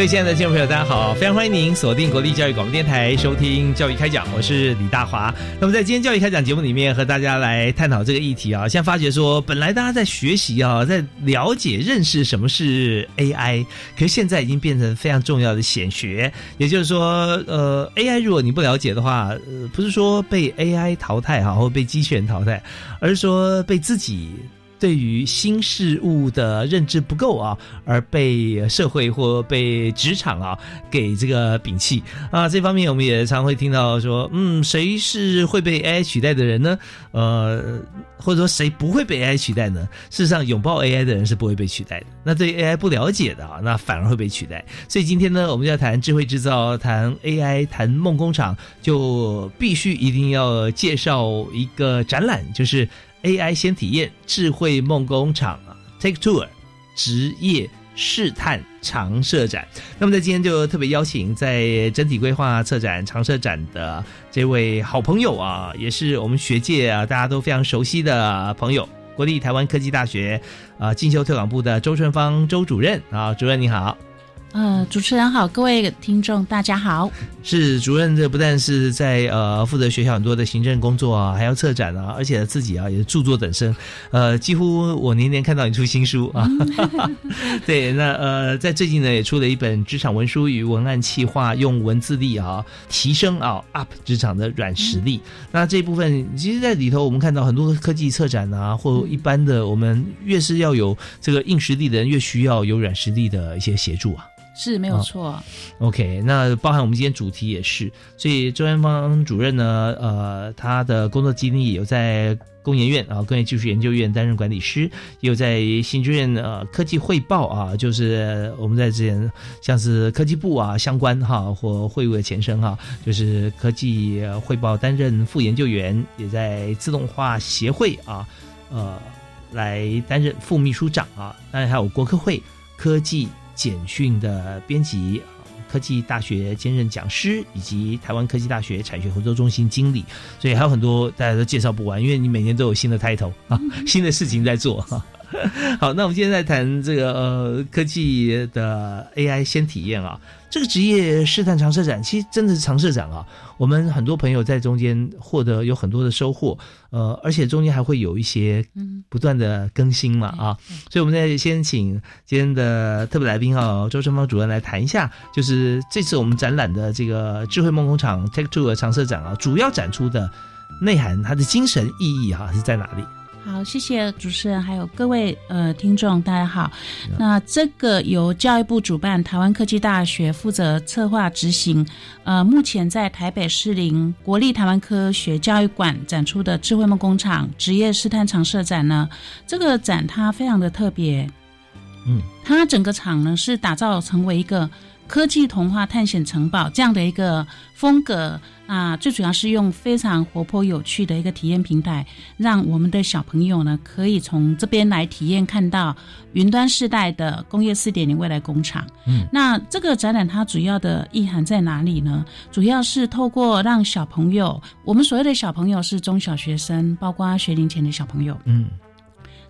各位亲爱的听众朋友，大家好！非常欢迎您锁定国立教育广播电台收听《教育开讲》，我是李大华。那么在今天《教育开讲》节目里面，和大家来探讨这个议题啊。现在发觉说，本来大家在学习啊，在了解、认识什么是 AI，可是现在已经变成非常重要的显学。也就是说，呃，AI 如果你不了解的话，不是说被 AI 淘汰哈，或被机器人淘汰，而是说被自己。对于新事物的认知不够啊，而被社会或被职场啊给这个摒弃啊，这方面我们也常会听到说，嗯，谁是会被 AI 取代的人呢？呃，或者说谁不会被 AI 取代呢？事实上，拥抱 AI 的人是不会被取代的。那对 AI 不了解的啊，那反而会被取代。所以今天呢，我们要谈智慧制造，谈 AI，谈梦工厂，就必须一定要介绍一个展览，就是。AI 先体验智慧梦工厂啊，Take Tour 职业试探常设展。那么在今天就特别邀请在整体规划策展常设展的这位好朋友啊，也是我们学界啊大家都非常熟悉的朋友，国立台湾科技大学啊进修特广部的周春芳周主任啊，主任你好。呃，主持人好，各位听众大家好。是主任，这不但是在呃负责学校很多的行政工作啊，还要策展啊，而且自己啊也是著作等身。呃，几乎我年年看到你出新书啊。对，那呃在最近呢也出了一本《职场文书与文案企划》，用文字力啊提升啊 up 职场的软实力。那这部分其实，在里头我们看到很多科技策展啊，或一般的，我们越是要有这个硬实力的人，越需要有软实力的一些协助啊。是没有错，OK，那包含我们今天主题也是，所以周元芳主任呢，呃，他的工作经历有在工研院啊，工业技术研究院担任管理师，也有在新剧院呃科技汇报啊，就是我们在之前像是科技部啊相关哈或会务的前身哈，就是科技汇报担任副研究员，也在自动化协会啊呃来担任副秘书长啊，当然还有国科会科技。简讯的编辑，科技大学兼任讲师，以及台湾科技大学产学合作中心经理，所以还有很多大家都介绍不完，因为你每年都有新的 title 啊，新的事情在做哈。好，那我们今天在谈这个呃科技的 AI 先体验啊，这个职业试探长设展，其实真的是长设展啊。我们很多朋友在中间获得有很多的收获，呃，而且中间还会有一些不断的更新嘛啊。所以我们在先请今天的特别来宾啊，周春芳主任来谈一下，就是这次我们展览的这个智慧梦工厂 Take Two 的长设展啊，主要展出的内涵，它的精神意义哈是在哪里？好，谢谢主持人，还有各位呃听众，大家好。那这个由教育部主办，台湾科技大学负责策划执行。呃，目前在台北市林国立台湾科学教育馆展出的智慧梦工厂职业试探场设展呢，这个展它非常的特别。嗯，它整个厂呢是打造成为一个。科技童话探险城堡这样的一个风格啊，最主要是用非常活泼有趣的一个体验平台，让我们的小朋友呢可以从这边来体验看到云端时代的工业四点零未来工厂。嗯，那这个展览它主要的意涵在哪里呢？主要是透过让小朋友，我们所谓的小朋友是中小学生，包括学龄前的小朋友。嗯。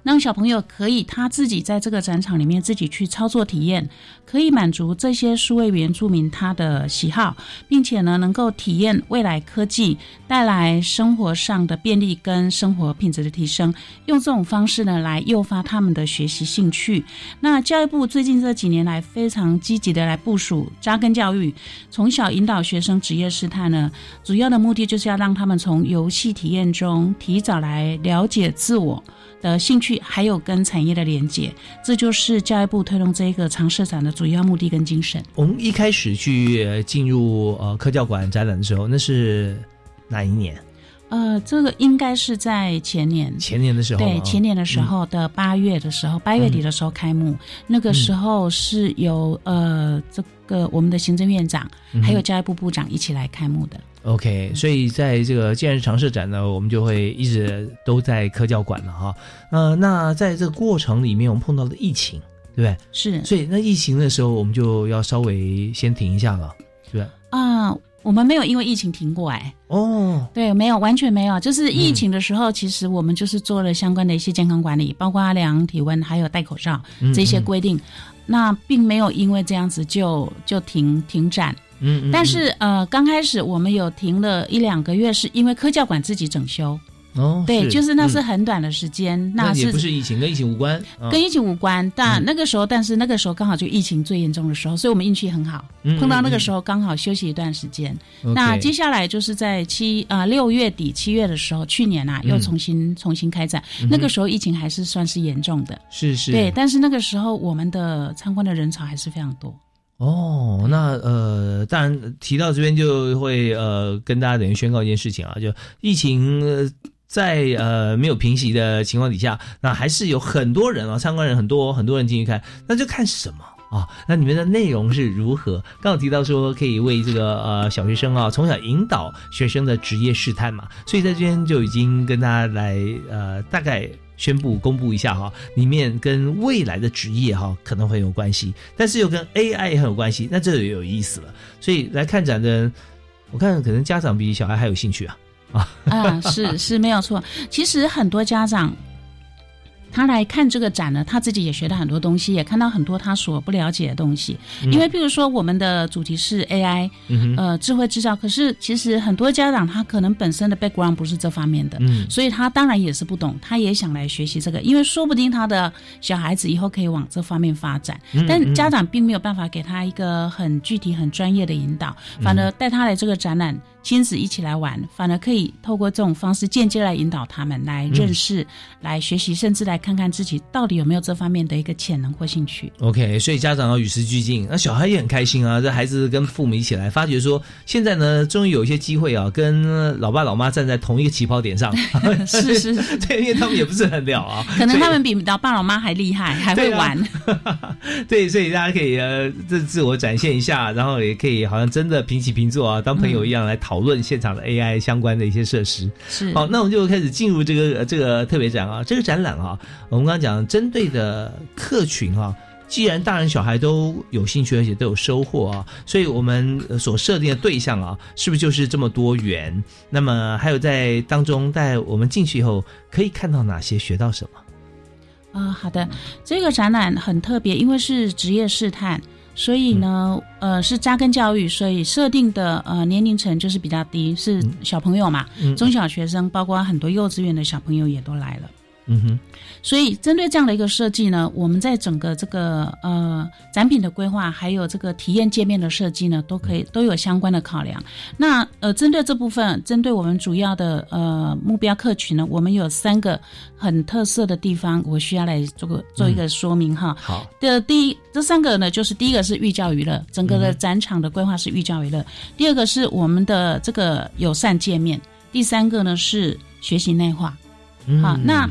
让小朋友可以他自己在这个展场里面自己去操作体验，可以满足这些数位原住民他的喜好，并且呢，能够体验未来科技带来生活上的便利跟生活品质的提升，用这种方式呢来诱发他们的学习兴趣。那教育部最近这几年来非常积极的来部署扎根教育，从小引导学生职业试探呢，主要的目的就是要让他们从游戏体验中提早来了解自我。的兴趣还有跟产业的连接，这就是教育部推动这一个长设展的主要目的跟精神。我们一开始去进入呃科教馆展览的时候，那是哪一年？呃，这个应该是在前年，前年的时候，对，前年的时候的八月的时候，八月底的时候开幕，那个时候是由呃这个我们的行政院长还有教育部部长一起来开幕的。OK，所以在这个既然是常设展呢，我们就会一直都在科教馆了哈。呃，那在这个过程里面，我们碰到了疫情，对不对？是，所以那疫情的时候，我们就要稍微先停一下了，对啊。我们没有因为疫情停过哎哦，对，没有完全没有，就是疫情的时候，其实我们就是做了相关的一些健康管理，包括量体温还有戴口罩这些规定，那并没有因为这样子就就停停展。嗯，但是呃，刚开始我们有停了一两个月，是因为科教馆自己整修。哦，对，就是那是很短的时间，那也不是疫情，跟疫情无关，跟疫情无关。但那个时候，但是那个时候刚好就疫情最严重的时候，所以我们运气很好，碰到那个时候刚好休息一段时间。那接下来就是在七啊六月底七月的时候，去年啊又重新重新开展，那个时候疫情还是算是严重的，是是，对。但是那个时候我们的参观的人潮还是非常多。哦，那呃，当然提到这边就会呃跟大家等于宣告一件事情啊，就疫情。在呃没有平息的情况底下，那还是有很多人啊，参观人很多，很多人进去看，那就看什么啊？那里面的内容是如何？刚刚提到说可以为这个呃小学生啊，从小引导学生的职业试探嘛，所以在这边就已经跟大家来呃大概宣布公布一下哈，里面跟未来的职业哈可能会有关系，但是又跟 AI 也很有关系，那这也有意思了。所以来看展的，我看可能家长比小孩还有兴趣。啊，啊，是是没有错。其实很多家长。他来看这个展呢，他自己也学到很多东西，也看到很多他所不了解的东西。因为，譬如说，我们的主题是 AI，呃，智慧制造。可是，其实很多家长他可能本身的 background 不是这方面的，所以他当然也是不懂，他也想来学习这个。因为说不定他的小孩子以后可以往这方面发展，但家长并没有办法给他一个很具体、很专业的引导，反而带他来这个展览，亲子一起来玩，反而可以透过这种方式间接来引导他们来认识、来学习，甚至来。看看自己到底有没有这方面的一个潜能或兴趣。OK，所以家长要与时俱进，那小孩也很开心啊。这孩子跟父母一起来，发觉说现在呢，终于有一些机会啊，跟老爸老妈站在同一个起跑点上。是是，对，因为他们也不是很了啊，可能他们比老爸老妈还厉害，还会玩。对，所以大家可以呃，这自我展现一下，然后也可以好像真的平起平坐啊，当朋友一样来讨论现场的 AI 相关的一些设施。是，好，那我们就开始进入这个这个特别展啊，这个展览啊。我们刚刚讲针对的客群啊，既然大人小孩都有兴趣，而且都有收获啊，所以我们所设定的对象啊，是不是就是这么多元？那么还有在当中，在我们进去以后可以看到哪些，学到什么？啊，好的，这个展览很特别，因为是职业试探，所以呢，呃，是扎根教育，所以设定的呃年龄层就是比较低，是小朋友嘛，中小学生，包括很多幼稚园的小朋友也都来了。嗯哼，所以针对这样的一个设计呢，我们在整个这个呃展品的规划，还有这个体验界面的设计呢，都可以都有相关的考量。那呃，针对这部分，针对我们主要的呃目标客群呢，我们有三个很特色的地方，我需要来做个做一个说明哈。好，的第一这三个呢，就是第一个是寓教于乐，整个的展场的规划是寓教于乐；第二个是我们的这个友善界面；第三个呢是学习内化。好，那。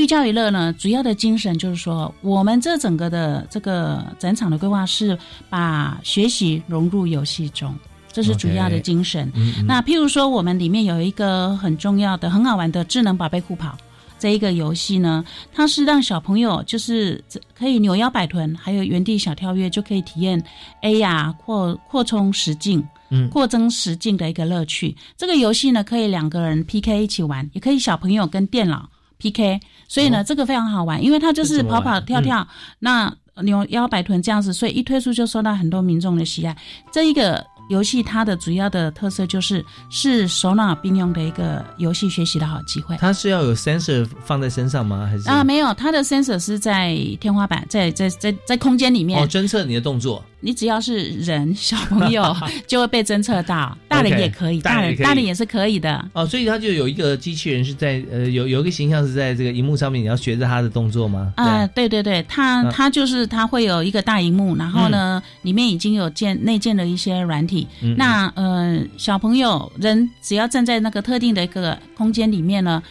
寓教于乐呢，主要的精神就是说，我们这整个的这个展场的规划是把学习融入游戏中，这是主要的精神。那譬如说，我们里面有一个很重要的、很好玩的智能宝贝酷跑这一个游戏呢，它是让小朋友就是可以扭腰摆臀，还有原地小跳跃，就可以体验 A 呀扩扩充实境、嗯扩增实境的一个乐趣。这个游戏呢，可以两个人 PK 一起玩，也可以小朋友跟电脑。PK，所以呢，这个非常好玩，因为它就是跑跑跳跳，那扭腰摆臀这样子，所以一推出就受到很多民众的喜爱。这一个。游戏它的主要的特色就是是手脑并用的一个游戏学习的好机会。它是要有 sensor 放在身上吗？还是啊，没有，它的 sensor 是在天花板，在在在在空间里面哦，侦测你的动作。你只要是人，小朋友 就会被侦测到，大人也可以，大人大人也是可以的。哦，所以他就有一个机器人是在呃，有有一个形象是在这个荧幕上面，你要学着它的动作吗？啊，对对对，它它就是它会有一个大荧幕，然后呢，里面已经有建内建的一些软体。那呃，小朋友人只要站在那个特定的一个空间里面呢。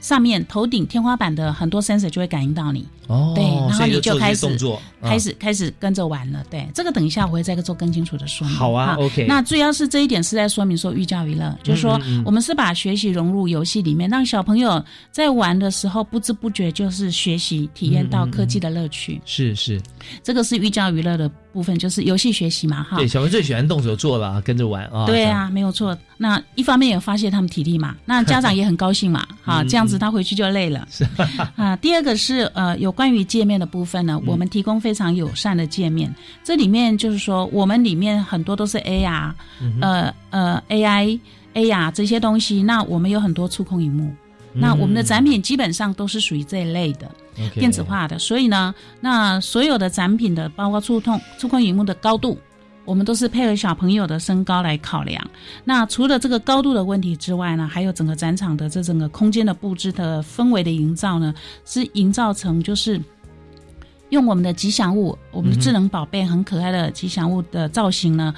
上面头顶天花板的很多 sensor 就会感应到你，哦，对，然后你就开始开始开始跟着玩了。对，这个等一下我会再做更清楚的说明。好啊，OK。那主要是这一点是在说明说寓教于乐，就是说我们是把学习融入游戏里面，让小朋友在玩的时候不知不觉就是学习体验到科技的乐趣。是是，这个是寓教于乐的。部分就是游戏学习嘛，哈。对，小朋友最喜欢动手做了，跟着玩啊。对啊，没有错。那一方面也发泄他们体力嘛，那家长也很高兴嘛，哈，这样子他回去就累了。是 啊。第二个是呃，有关于界面的部分呢，我们提供非常友善的界面。这里面就是说，我们里面很多都是 AR，呃呃 AI、AR 这些东西。那我们有很多触控荧幕。那我们的展品基本上都是属于这一类的，电子化的，所以呢，那所有的展品的，包括触控触控荧幕的高度，我们都是配合小朋友的身高来考量。那除了这个高度的问题之外呢，还有整个展场的这整个空间的布置的氛围的营造呢，是营造成就是用我们的吉祥物，我们的智能宝贝很可爱的吉祥物的造型呢。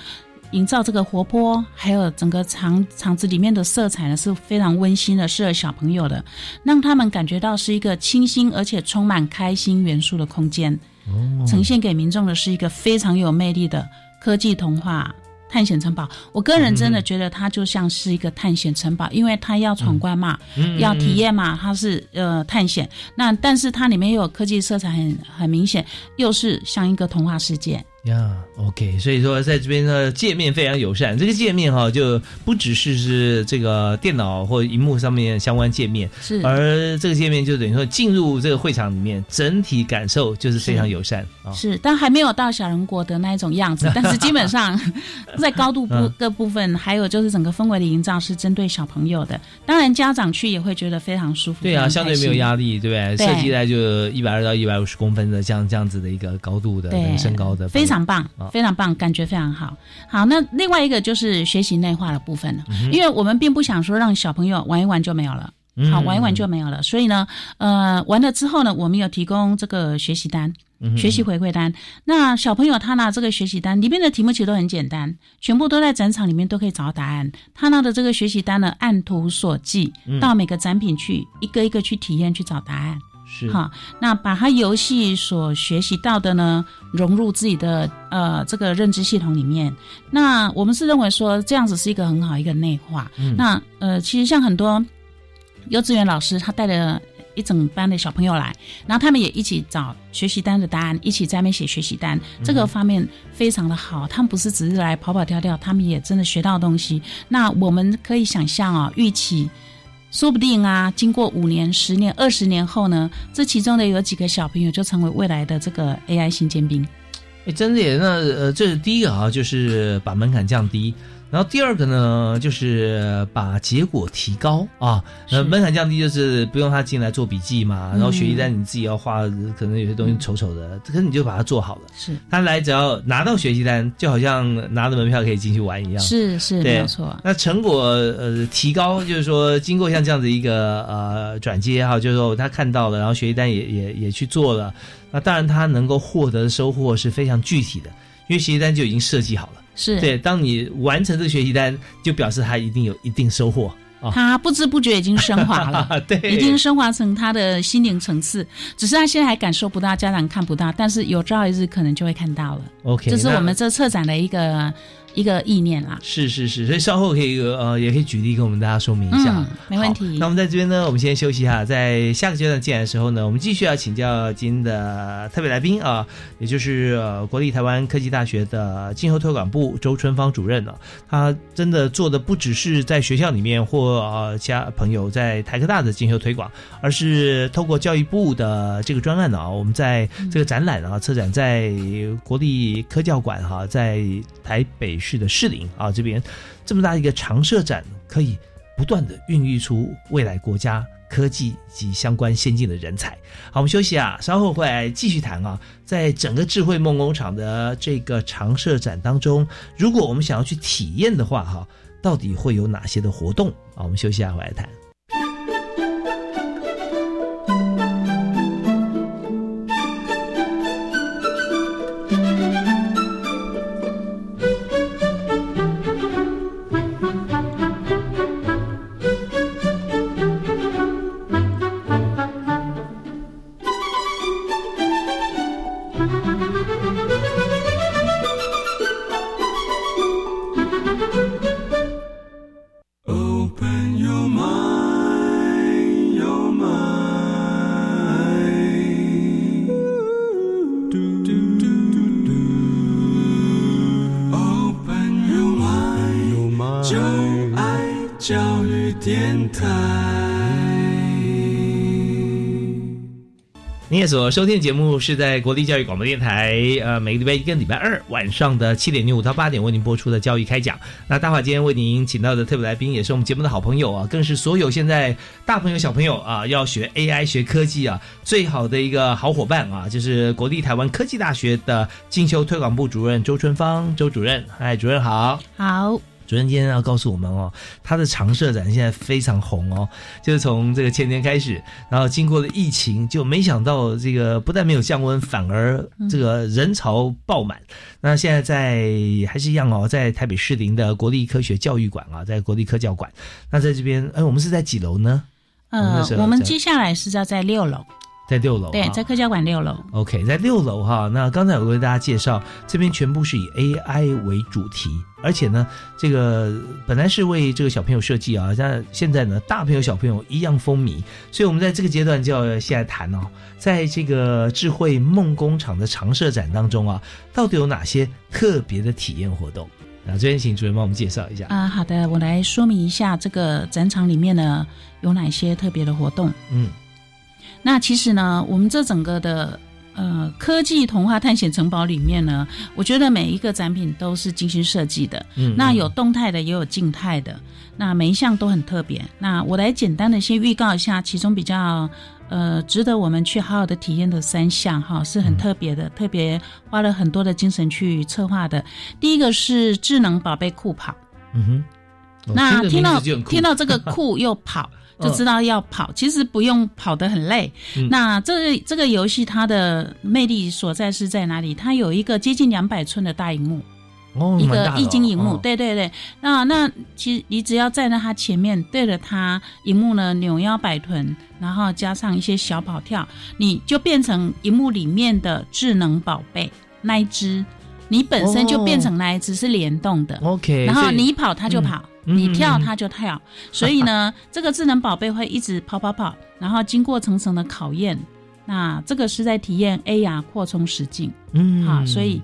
营造这个活泼，还有整个场场子里面的色彩呢，是非常温馨的，适合小朋友的，让他们感觉到是一个清新而且充满开心元素的空间。哦，呈现给民众的是一个非常有魅力的科技童话探险城堡。我个人真的觉得它就像是一个探险城堡，因为它要闯关嘛，要体验嘛，它是呃探险。那但是它里面又有科技色彩，很很明显，又是像一个童话世界。呀，OK，所以说在这边的界面非常友善。这个界面哈，就不只是是这个电脑或荧幕上面相关界面，是而这个界面就等于说进入这个会场里面，整体感受就是非常友善啊。是，但还没有到小人国的那一种样子，但是基本上在高度部各部分，还有就是整个氛围的营造是针对小朋友的。当然家长去也会觉得非常舒服。对啊，相对没有压力，对不对？设计在就一百二到一百五十公分的这样这样子的一个高度的身高的，非常。非常棒，非常棒，感觉非常好。好，那另外一个就是学习内化的部分了，因为我们并不想说让小朋友玩一玩就没有了，好玩一玩就没有了。所以呢，呃，完了之后呢，我们有提供这个学习单、学习回馈单。那小朋友他拿这个学习单里面的题目其实都很简单，全部都在展场里面都可以找到答案。他拿的这个学习单呢，按图索骥，到每个展品去一个一个去体验去找答案。是哈，那把他游戏所学习到的呢，融入自己的呃这个认知系统里面。那我们是认为说这样子是一个很好一个内化。那呃，其实像很多幼稚园老师，他带了一整班的小朋友来，然后他们也一起找学习单的答案，一起在那边写学习单，这个方面非常的好。他们不是只是来跑跑跳跳，他们也真的学到东西。那我们可以想象啊，预期。说不定啊，经过五年、十年、二十年后呢，这其中的有几个小朋友就成为未来的这个 AI 新尖兵。哎，真的耶！那呃，这是第一个啊，就是把门槛降低。然后第二个呢，就是把结果提高啊，呃，门槛降低，就是不用他进来做笔记嘛，然后学习单你自己要画，可能有些东西丑丑的，可是你就把它做好了。是，他来只要拿到学习单，就好像拿着门票可以进去玩一样。是是，没有错。那成果呃提高，就是说经过像这样子一个呃转接哈，就是说他看到了，然后学习单也也也去做了，那当然他能够获得的收获是非常具体的，因为学习单就已经设计好了。是对，当你完成这个学习单，就表示他一定有一定收获啊。他不知不觉已经升华了，对，已经升华成他的心灵层次。只是他现在还感受不到，家长看不到，但是有朝一日可能就会看到了。OK，这是我们这策展的一个一个意念啦。是是是，所以稍后可以呃，也可以举例跟我们大家说明一下。嗯，没问题。那我们在这边呢，我们先休息一下，在下个阶段进来的时候呢，我们继续要请教今天的特别来宾啊，也就是呃国立台湾科技大学的今后推广部周春芳主任了。他真的做的不只是在学校里面或呃其他朋友在台科大的进修推广，而是透过教育部的这个专案呢啊，我们在这个展览啊，策展在国立科教馆哈，在台北去的士林啊这边这么大一个常设展，可以不断的孕育出未来国家科技及相关先进的人才。好，我们休息啊，稍后会继续谈啊。在整个智慧梦工厂的这个常设展当中，如果我们想要去体验的话，哈，到底会有哪些的活动啊？我们休息一下回来谈。所收听的节目是在国立教育广播电台，呃，每个礼拜一跟礼拜二晚上的七点零五到八点为您播出的教育开讲。那大华今天为您请到的特别来宾，也是我们节目的好朋友啊，更是所有现在大朋友小朋友啊要学 AI 学科技啊最好的一个好伙伴啊，就是国立台湾科技大学的进修推广部主任周春芳周主任。嗨，主任好。好，主任今天要告诉我们哦，他的长设展现在非常红哦，就是从这个前年开始，然后经过了疫情，就没想到这个不但没有降温，反而这个人潮爆满。那现在在还是一样哦，在台北市林的国立科学教育馆啊，在国立科教馆。那在这边，哎，我们是在几楼呢？呃我们接下来是要在六楼，在六楼啊，对，在科教馆六楼。OK，在六楼哈。那刚才我为大家介绍，这边全部是以 AI 为主题，而且呢，这个本来是为这个小朋友设计啊，那现在呢，大朋友小朋友一样风靡。所以我们在这个阶段就要现在谈哦，在这个智慧梦工厂的常设展当中啊，到底有哪些特别的体验活动？那这边请主任帮我们介绍一下。啊、好的，我来说明一下这个展场里面呢有哪些特别的活动。嗯那其实呢，我们这整个的呃科技童话探险城堡里面呢，我觉得每一个展品都是精心设计的。嗯，那有动态的，也有静态的，那每一项都很特别。那我来简单的先预告一下，其中比较呃值得我们去好好的体验的三项哈，是很特别的，特别花了很多的精神去策划的。第一个是智能宝贝酷跑，嗯哼。哦那听到 听到这个酷又跑，就知道要跑。其实不用跑得很累。嗯那这个这个游戏它的魅力所在是在哪里？它有一个接近两百寸的大荧幕，哦，一个蛮大的液晶荧幕。哦对对对，那那其实你只要站在它前面，对着它荧幕呢扭腰摆臀，然后加上一些小跑跳，你就变成荧幕里面的智能宝贝那一只。你本身就变成那一只是联动的，OK，然后你跑它就跑，嗯你跳嗯嗯它就跳，所以呢，这个智能宝贝会一直跑跑跑，然后经过层层的考验。那这个是在体验 AR 扩充实境嗯好，所以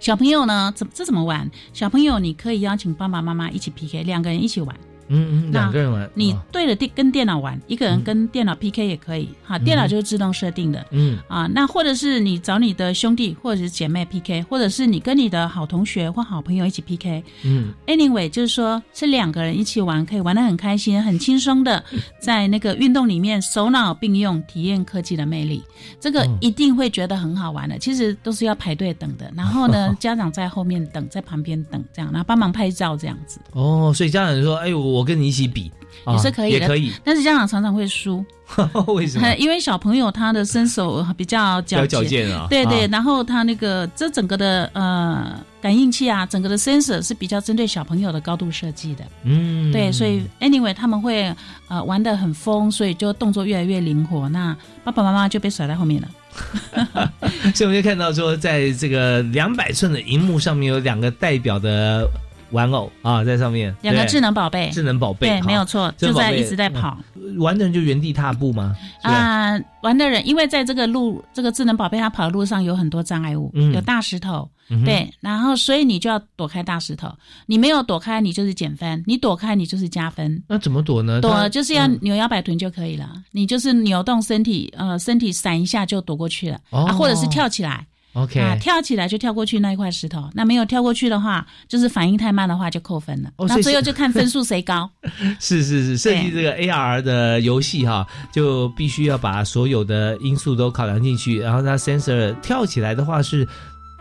小朋友呢，怎这怎么玩？小朋友你可以邀请爸爸妈妈一起 PK，两个人一起玩。嗯嗯，那两个人玩，你哦对着电跟电脑玩，一个人跟电脑 PK 也可以。哈，电脑就是自动设定的。嗯啊，那或者是你找你的兄弟或者是姐妹 PK，或者是你跟你的好同学或好朋友一起 PK。嗯 Anyway，就是说是两个人一起玩，可以玩的很开心、很轻松的，在那个运动里面手脑并用，体验科技的魅力。这个嗯一定会觉得很好玩的。其实都是要排队等的，然后呢，家长在后面等，在旁边等，这样，然后帮忙拍照这样子。哦，所以家长说，哎，我我跟你一起比，啊也是可以的也可以。但是家长常常会输，为什么？因为小朋友他的身手比较矫矫健啊。对对，啊然后他那个这整个的呃感应器啊，整个的 sensor 是比较针对小朋友的高度设计的。嗯，对，所以 anyway 他们会呃玩的很疯，所以就动作越来越灵活。那爸爸妈妈就被甩在后面了。所以我们就看到说，在这个两百寸的荧幕上面有两个代表的玩偶啊，在上面。两个智能宝贝，智能宝贝，对，没有错，就在一直在跑。玩的人就原地踏步吗？啊、玩的人，因为在这个路，这个智能宝贝它跑的路上有很多障碍物，嗯。有大石头，嗯对，然后所以你就要躲开大石头，你没有躲开，你就是减分；你躲开，你就是加分。那怎么躲呢？躲就是要嗯。扭腰摆臀就可以了，你就是扭动身体，呃，身体闪一下就躲过去了，哦。啊，或者是跳起来，OK 啊，跳起来就跳过去那一块石头。那没有跳过去的话，就是反应太慢的话就扣分了。那最后就看分数谁高。是是是，设计这个 AR 的游戏哈，就必须要把所有的因素都考量进去。然后它 sensor 跳起来的话是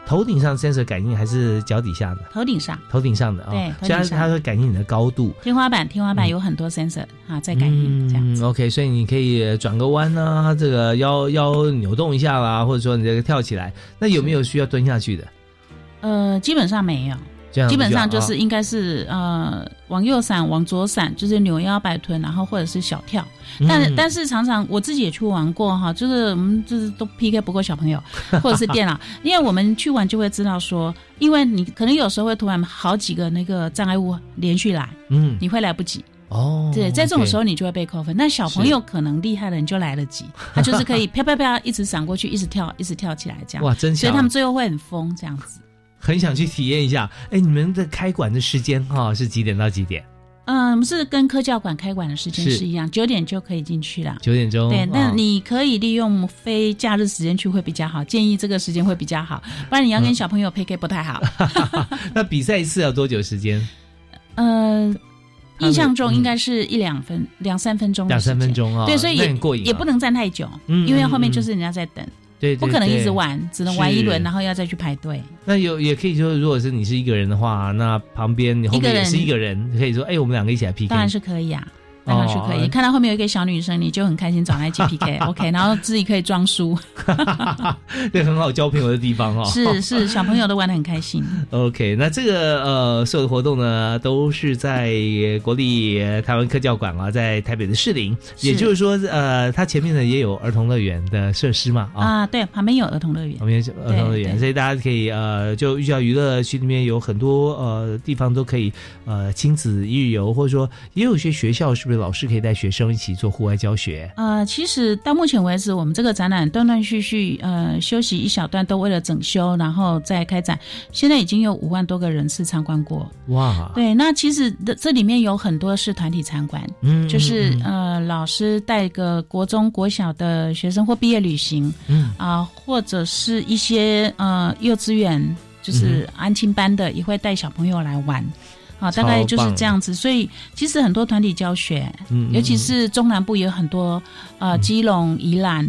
头顶上 sensor 感应还是脚底下的？头顶上，头顶上的啊，对它它会感应你的高度。天花板，天花板有很多 sensor 啊在感应，这样子。嗯、OK，所以你可以转个弯啊，这个腰腰扭动一下啦，或者说你这个跳起来，那有没有需要蹲下去的？呃，基本上没有，这样基本上就是应该是呃往右闪，往左闪，就是扭腰摆臀，然后或者是小跳。但、嗯但是常常我自己也去玩过哈，就是我们就是都 PK 不过小朋友 或者是电脑，因为我们去玩就会知道说，因为你可能有时候会突然好几个那个障碍物连续来，嗯你会来不及。哦，对，在这种时候候你就会被扣分。但小朋友可能厉害的人就来得及，他就是可以啪啪啪一直闪过去，一直跳，一直跳起来这样。哇，真巧，所以他们最后会很疯这样子。很想去体验一下。哎，你们的开馆的时间哈、是几点到几点？嗯，是跟科教馆开馆的时间是是一样，九点就可以进去了。九点钟。对，那啊你可以利用非假日时间去会比较好，建议这个时间会比较好，不然你要跟小朋友 PK 不太好。那比赛一次要多久时间？呃，印象中嗯应该是一两分、两三分钟，两三分。钟啊、对，所以也不能站太久，嗯因为后面嗯就是人家在等，对，对不可能一直。玩，只能玩一轮，然后要再去排队。那有也可以说，如果是你是一个人的话，那旁边你后面也是一个人，可以说，哎，我们两个一起来 PK。当然是可以啊，当然是可以。哦看到后面有一个小女生，你就很开心，找她一起 PK，OK，、然后自己可以装输，对，很好交朋友的地方哦。是是，小朋友都玩的很开心。OK，那这个呃，所有的活动呢，都是在国立呃台湾科教馆啊，在台北的士林，也就是说，呃，它前面呢也有儿童乐园的设施嘛啊。啊，对，旁边有儿童乐园旁。边是儿童乐园，所以大家可以呃，就寓教娱乐区里面有很多呃地方都可以呃亲子一日游，或者说也有些学校是不是老师可以带学生一起做户外教学？呃，其实到目前为止，我们这个展览断断续续，呃，休息一小段，都为了整修，然后再开展。现在已经有五万多个人次参观过。哇，对，那其实这这里面有很多是团体参观，嗯就是嗯呃，老师带个国中、国小的学生或毕业旅行嗯啊、或者是一些呃幼稚园，就是安亲班的，也会带小朋友来玩。啊，大概就是这样子，所以其实很多团体教学，嗯嗯尤其是中南部也有很多，呃，基隆、宜兰，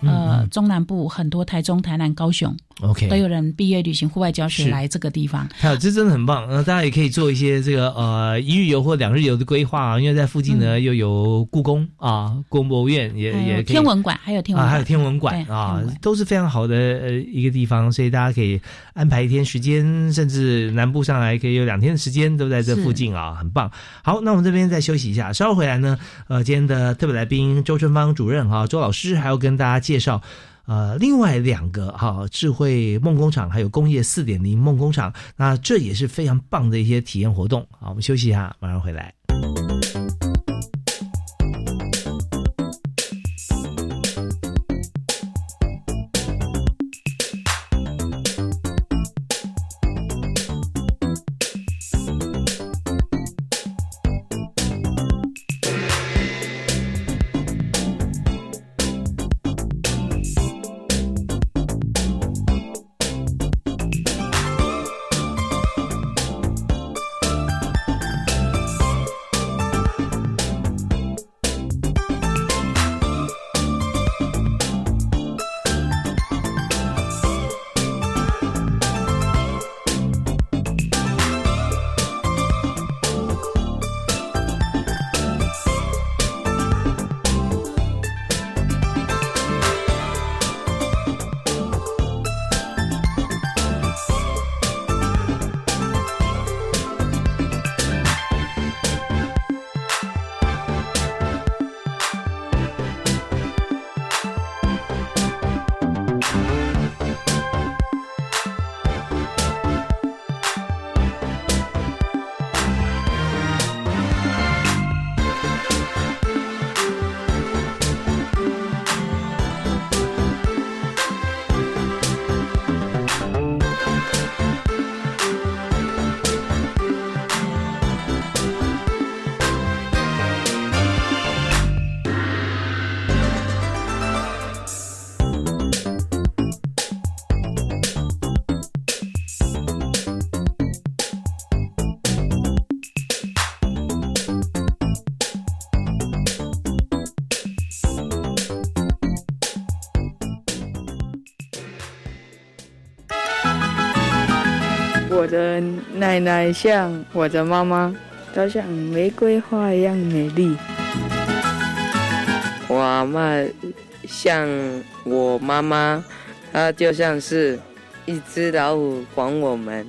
嗯呃嗯，中南部很多，台中、台南、高雄 OK 都有人毕业旅行、户外教学来这个地方。还有，这真的很棒。那大家也可以做一些这个呃一日游或两日游的规划啊，因为在附近呢、又有故宫啊，故宫博物院也也天文馆，还有天文还有天文馆啊都是非常好的呃一个地方，所以大家可以安排一天时间，甚至南部上来可以有两天的时间都在这附近啊，很棒。好，那我们这边再休息一下，稍后回来呢，呃，今天的特别来宾周春芳主任哈、周老师还要跟大家介绍。呃，另外两个哈、智慧梦工厂还有工业四点零梦工厂，那这也是非常棒的一些体验活动。好，我们休息一下，马上回来。奶奶像我的妈妈，她像玫瑰花一样美丽。我阿妈像我妈妈，她就像是一只老虎管我们。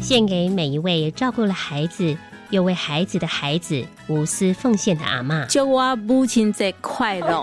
献给每一位照顾了孩子又为孩子的孩子无私奉献的阿妈。祝我母亲节快乐！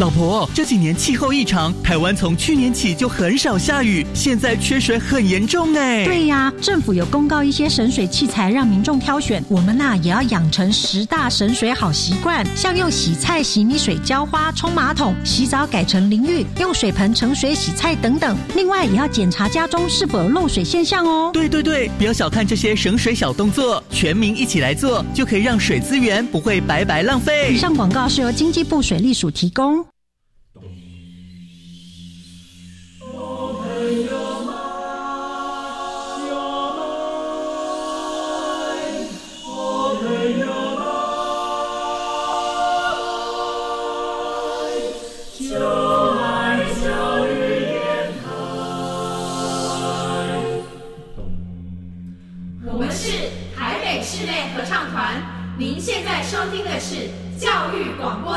老婆，这几年气候异常，台湾从去年起就很少下雨，现在缺水很严重哎。对呀，政府有公告一些省水器材让民众挑选，我们呐也要养成十大省水好习惯，像用洗菜、洗米水浇花、冲马桶，洗澡改成淋浴，用水盆盛水洗菜等等。另外也要检查家中是否有漏水现象哦。对对对，不要小看这些省水小动作，全民一起来做，就可以让水资源不会白白浪费。以上广告是由经济部水利署提供。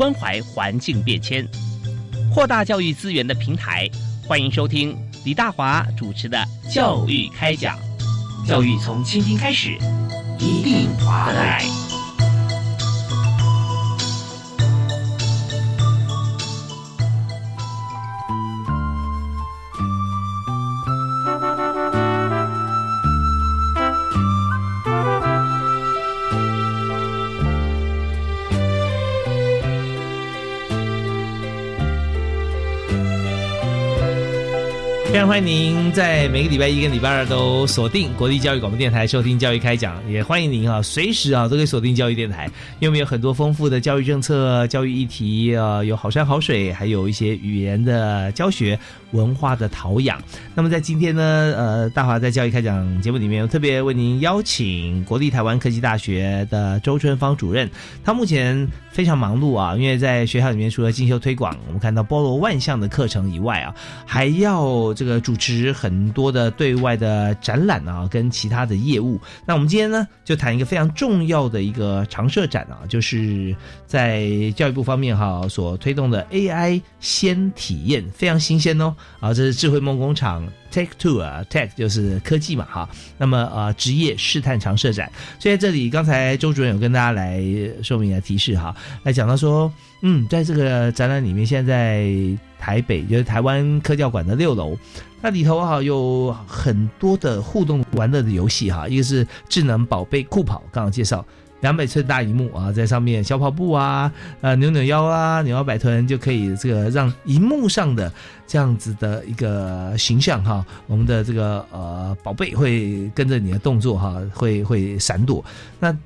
关怀环境变迁，扩大教育资源的平台。欢迎收听李大华主持的《教育开讲》，教育从倾听开始，一定华来。欢迎您在每个礼拜一跟礼拜二都锁定国立教育广播电台收听教育开讲，也欢迎您啊，随时啊都可以锁定教育电台，因为我们有很多丰富的教育政策、教育议题啊，有好山好水，还有一些语言的教学、文化的陶养。那么在今天呢，呃，大华在教育开讲节目里面，特别为您邀请国立台湾科技大学的周春芳主任，他目前非常忙碌啊，因为在学校里面除了进修推广，我们看到包罗万象的课程以外啊，还要这个主持很多的对外的展览啊，跟其他的业务。那我们今天呢，就谈一个非常重要的一个常设展啊，就是在教育部方面哈、所推动的 AI 先体验，非常新鲜哦。啊，这是智慧梦工厂 Tech Two 啊，Tech 就是科技嘛哈。那么呃，职业试探常设展，所以在这里刚才周主任有跟大家来说明来提示哈，来讲到说，嗯，在这个展览里面，现在台北就是台湾科教馆的六楼，那里头哈有很多的互动玩乐的游戏哈，一个是智能宝贝酷跑，刚刚介绍。两百寸大荧幕啊，在上面小跑步啊，呃，扭扭腰啊，扭腰摆臀就可以这个让荧幕上的这样子的一个形象哈，我们的这个呃宝贝会跟着你的动作哈，会会闪躲。那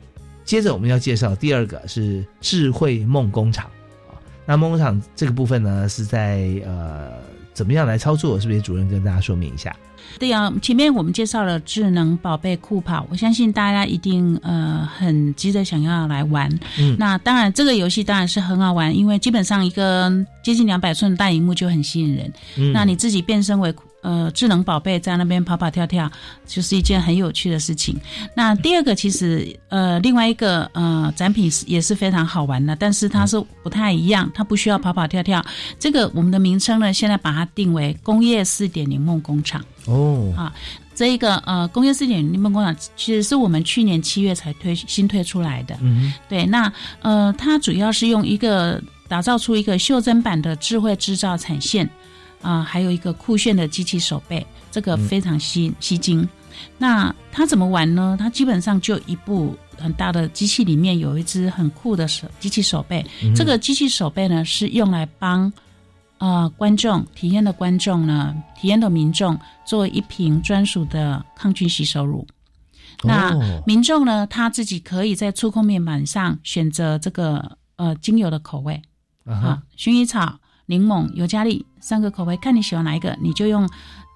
接着我们要介绍第二个是智慧梦工厂啊，那梦工厂这个部分呢是在呃怎么样来操作？是不是主任跟大家说明一下？对呀、前面我们介绍了智能宝贝酷跑，我相信大家一定呃很急着想要来玩。嗯那当然这个游戏当然是很好玩，因为基本上一个接近两百寸的大荧幕就很吸引人。嗯那你自己变身为呃智能宝贝在那边跑跑跳跳，就是一件很有趣的事情。那第二个其实呃另外一个呃展品是也是非常好玩的，但是它是不太一样，它不需要跑跑跳跳。这个我们的名称呢，现在把它定为工业四点零梦工厂。哦，啊，这一个呃工业四点零梦工厂其实是我们去年七月才推新推出来的。嗯对，那呃它主要是用一个打造出一个袖珍版的智慧制造产线啊、还有一个酷炫的机器手背，这个非常吸吸睛。那它怎么玩呢？它基本上就一部很大的机器里面有一只很酷的手机器手背，嗯这个机器手背呢是用来帮呃观众体验的观众呢，体验的民众做一瓶专属的抗菌洗手乳。那哦民众呢，他自己可以在触控面板上选择这个呃精油的口味啊，薰衣草、柠檬、尤加利三个口味，看你喜欢哪一个，你就用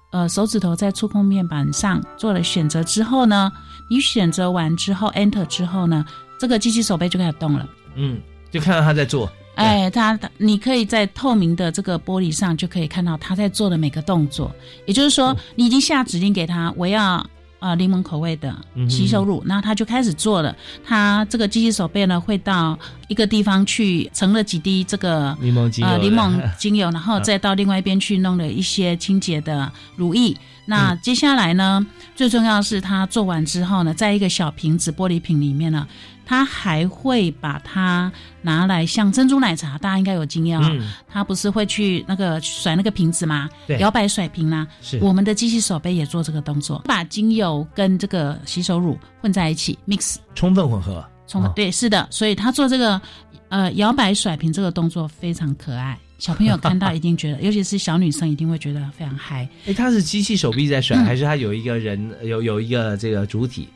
呃手指头在触控面板上做了选择之后呢，你选择完之后 Enter 之后呢，这个机器手背就开始动了。嗯，就看到他在做。哎，它它你可以在透明的这个玻璃上就可以看到他在做的每个动作。也就是说，你已经下指令给他，我要呃柠檬口味的嗯哼洗手乳，那他就开始做了。他这个机器手背呢，会到一个地方去盛了几滴这个柠檬精油呃柠檬精油，然后嗯再到另外一边去弄了一些清洁的乳液。那嗯接下来呢，最重要是他做完之后呢，在一个小瓶子玻璃瓶里面呢，他还会把它拿来像珍珠奶茶，大家应该有经验哦。嗯他不是会去那个甩那个瓶子吗？对摇摆甩瓶啦、是我们的机器手杯也做这个动作，把精油跟这个洗手乳混在一起 mix，充分混合。充分、哦对，是的，所以他做这个呃摇摆甩瓶这个动作非常可爱，小朋友看到一定觉得，尤其是小女生一定会觉得非常嗨。哎，它是机器手臂在甩，嗯还是它有一个人有有一个这个主体？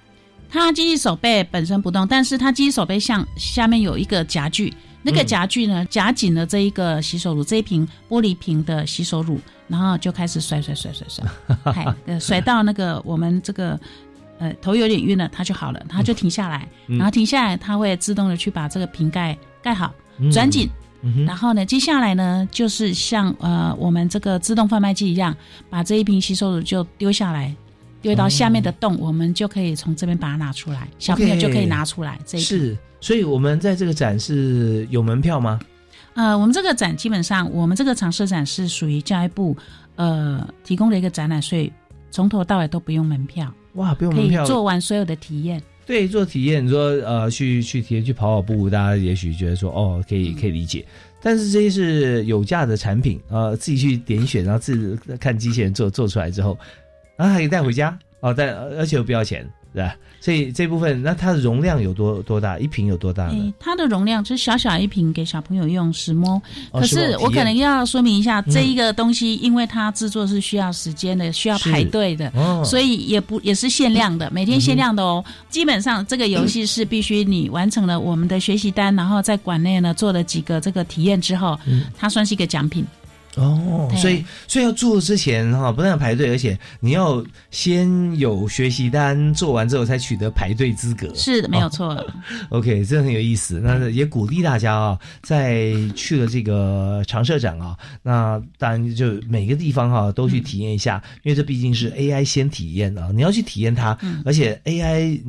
它机器手背本身不动，但是它机器手背像下面有一个夹具，那个嗯夹具呢夹紧了这一个洗手乳，这一瓶玻璃瓶的洗手乳，然后就开始甩甩甩甩甩，嗨呃 甩到那个我们这个呃头有点晕了，它就好了，它就停下来，嗯。然后停下来，它会自动的去把这个瓶盖盖好嗯，转紧。然后呢，接下来呢，就是像呃我们这个自动贩卖机一样，把这一瓶洗手乳就丢下来，丢到下面的洞，我们就可以从这边把它拿出来，小朋友就可以拿出来这。是，所以我们在这个展是有门票吗？呃，我们这个展基本上，我们这个常设展是属于教育部呃提供的一个展览，所以从头到尾都不用门票，哇，不用可以门票，做完所有的体验。对，做体验，你说呃，去去体验去跑跑步，大家也许觉得说哦，可以可以理解。但是这些是有价的产品，呃，自己去点选，然后自己看机器人做做出来之后，然后还可以带回家哦，带而且又不要钱，对吧？所以这部分那它的容量有多多大？一瓶有多大呢？诶，它的容量就是小小一瓶给小朋友用十摸，哦可是我可能要说明一下，嗯这一个东西因为它制作是需要时间的，需要排队的，哦所以也不也是限量的，每天限量的嗯哦。基本上这个游戏是必须你完成了我们的学习单，然后在馆内呢做了几个这个体验之后，嗯它算是一个奖品。哦，所以所以要做之前哈，不但要排队，而且你要先有学习单，做完之后才取得排队资格。是的，没有哦错。OK，这很有意思。那也鼓励大家啊，在去了这个长社展啊，那当然就每个地方哈、都去体验一下，因为这毕竟是 AI 先体验啊，你要去体验它，嗯而且 AI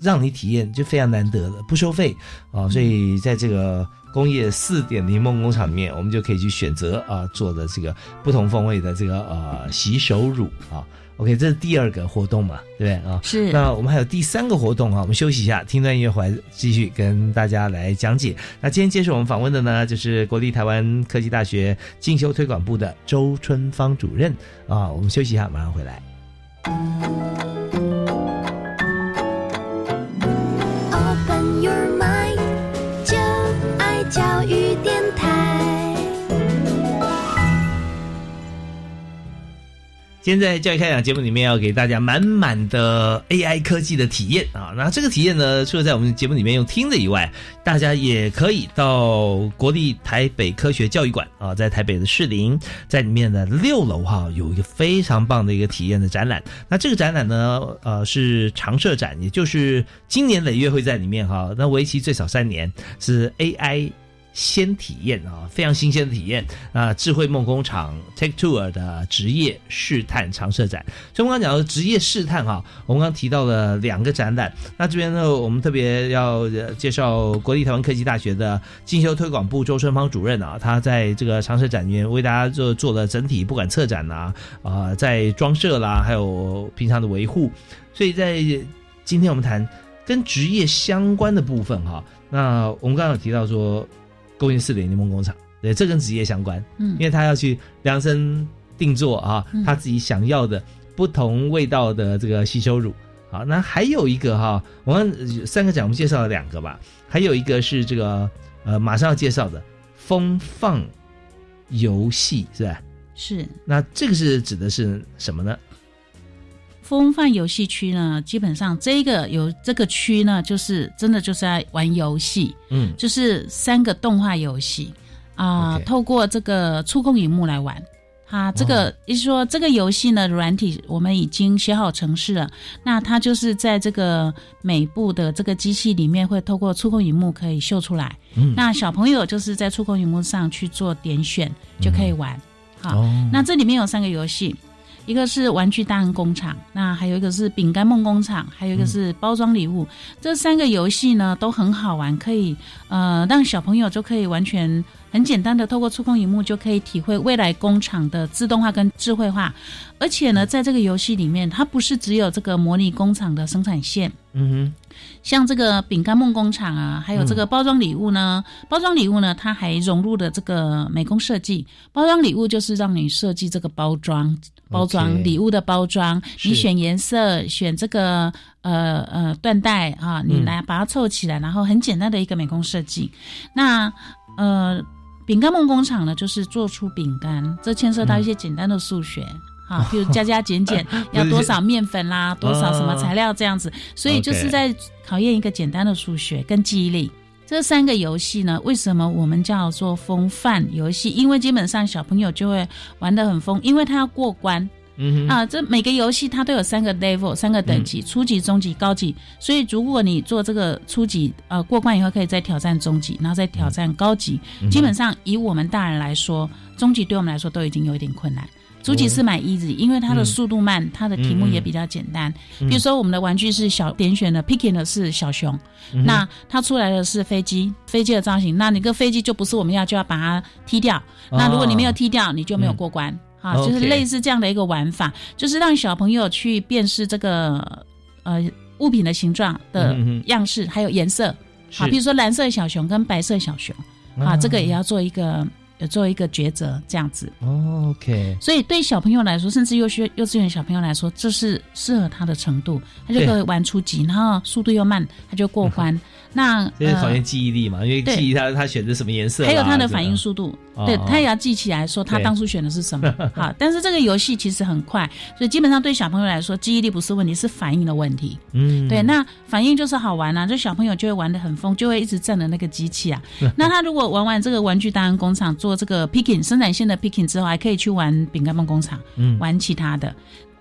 让你体验就非常难得的，不收费啊，所以在这个。工业四点零梦工厂里面，我们就可以去选择啊做的这个不同风味的这个呃洗手乳啊。OK，这是第二个活动嘛，对不对啊？是那我们还有第三个活动啊，我们休息一下，听段音乐回来继续跟大家来讲解。那今天接受我们访问的呢，就是国立台湾科技大学进修推广部的周春芳主任啊。我们休息一下，马上回来。Open your 今天在教育开讲节目里面要给大家满满的 AI 科技的体验啊，那这个体验呢，除了在我们节目里面用听的以外，大家也可以到国立台北科学教育馆啊，在台北的士林，在里面的六楼哈、有一个非常棒的一个体验的展览。那这个展览呢，呃，是常设展，也就是今年累月会在里面哈、那为期最少三年，是 AI。先体验啊，非常新鲜的体验啊！智慧梦工厂 Take Tour 的职业试探常设展，所以我们刚讲的职业试探哈，我们刚提到了两个展览。那这边呢，我们特别要介绍国立台湾科技大学的进修推广部周春芳主任啊，他在这个常设展里面为大家做做了整体，不管策展呐啊，在装设啦，还有平常的维护。所以在今天我们谈跟职业相关的部分哈，那我们刚刚有提到说。工业四点柠檬工厂，对，这跟职业相关，嗯，因为他要去量身定做啊，他自己想要的不同味道的这个吸收乳。好，那还有一个哈，我们三个奖我们介绍了两个吧，还有一个是这个呃马上要介绍的风放游戏是吧？是。那这个是指的是什么呢？风范游戏区呢，基本上这个有这个区呢，就是真的就是在玩游戏，嗯，就是三个动画游戏啊，透过这个触控荧幕来玩。它这个意思说，这个游戏呢，软体我们已经写好程式了，那它就是在这个每部的这个机器里面，会透过触控荧幕可以秀出来。嗯，那小朋友就是在触控荧幕上去做点选就可以玩。好，那这里面有三个游戏。一个是玩具大人工厂，那还有一个是饼干梦工厂，还有一个是包装礼物。这三个游戏呢都很好玩，可以呃让小朋友就可以完全很简单的透过触控荧幕就可以体会未来工厂的自动化跟智慧化。而且呢，在这个游戏里面，它不是只有这个模拟工厂的生产线。嗯哼。像这个饼干梦工厂啊，还有这个包装礼物呢。包装礼物呢，它还融入了这个美工设计。包装礼物就是让你设计这个包装，包装礼物的包装。你选颜色，选这个呃呃缎带啊，你来把它凑起来，然后很简单的一个美工设计。那呃，饼干梦工厂呢，就是做出饼干，这牵涉到一些简单的数学。啊，比如加加减减 要多少面粉啦，多少什么材料这样子，所以就是在考验一个简单的数学跟记忆力。这三个游戏呢，为什么我们叫做风范游戏？因为基本上小朋友就会玩得很疯，因为他要过关。嗯啊，这每个游戏它都有三个 level，三个等级：初级、中级、高级。所以如果你做这个初级，呃，过关以后可以再挑战中级，然后再挑战高级。基本上以我们大人来说，中级对我们来说都已经有一点困难。初级是买 easy，因为它的速度慢，它的题目也比较简单。比如说我们的玩具是小点选的，picking 的是小熊，那它出来的是飞机，飞机的造型，那你个飞机就不是我们要，就要把它踢掉。那如果你没有踢掉，你就没有过关。好，就是类似这样的一个玩法，就是让小朋友去辨识这个呃物品的形状的样式，还有颜色。好，比如说蓝色小熊跟白色小熊，啊，这个也要做一个。做一个抉择，这样子。OK。所以对小朋友来说，甚至幼学幼稚园小朋友来说，这是适合他的程度，他就可以玩初级，然后速度又慢，他就过关。那 这是考验记忆力嘛？因为记忆他他选择什么颜色，还有他的反应速度，对他也要记起来说他当初选的是什么。好，但是这个游戏其实很快，所以基本上对小朋友来说，记忆力不是问题，是反应的问题。嗯，对，那反应就是好玩啊，就小朋友就会玩的很疯，就会一直站着那个机器啊。那他如果玩完这个玩具大人工厂做这个 picking 生产线的 picking 之后，还可以去玩饼干梦工厂，嗯，玩其他的。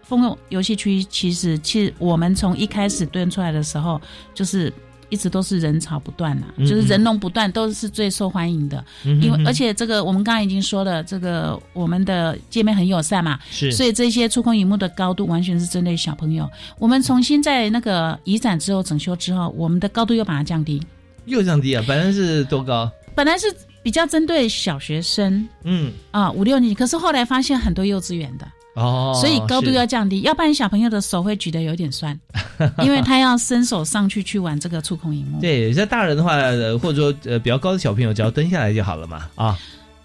风游戏区其实其实我们从一开始端出来的时候就是。一直都是人潮不断呐，就是人龙不断，都是最受欢迎的。因为而且这个我们刚刚已经说了，这个我们的界面很友善嘛，是，所以这些触控荧幕的高度完全是针对小朋友。我们重新在那个移展之后整修之后，我们的高度又把它降低，又降低啊！本来是多高？本来是比较针对小学生，嗯啊五六年级，可是后来发现很多幼稚园的。哦，所以高度要降低，要不然小朋友的手会举得有点酸，因为他要伸手上去去玩这个触控荧幕。对，像大人的话，或者说呃比较高的小朋友，只要蹲下来就好了嘛。啊，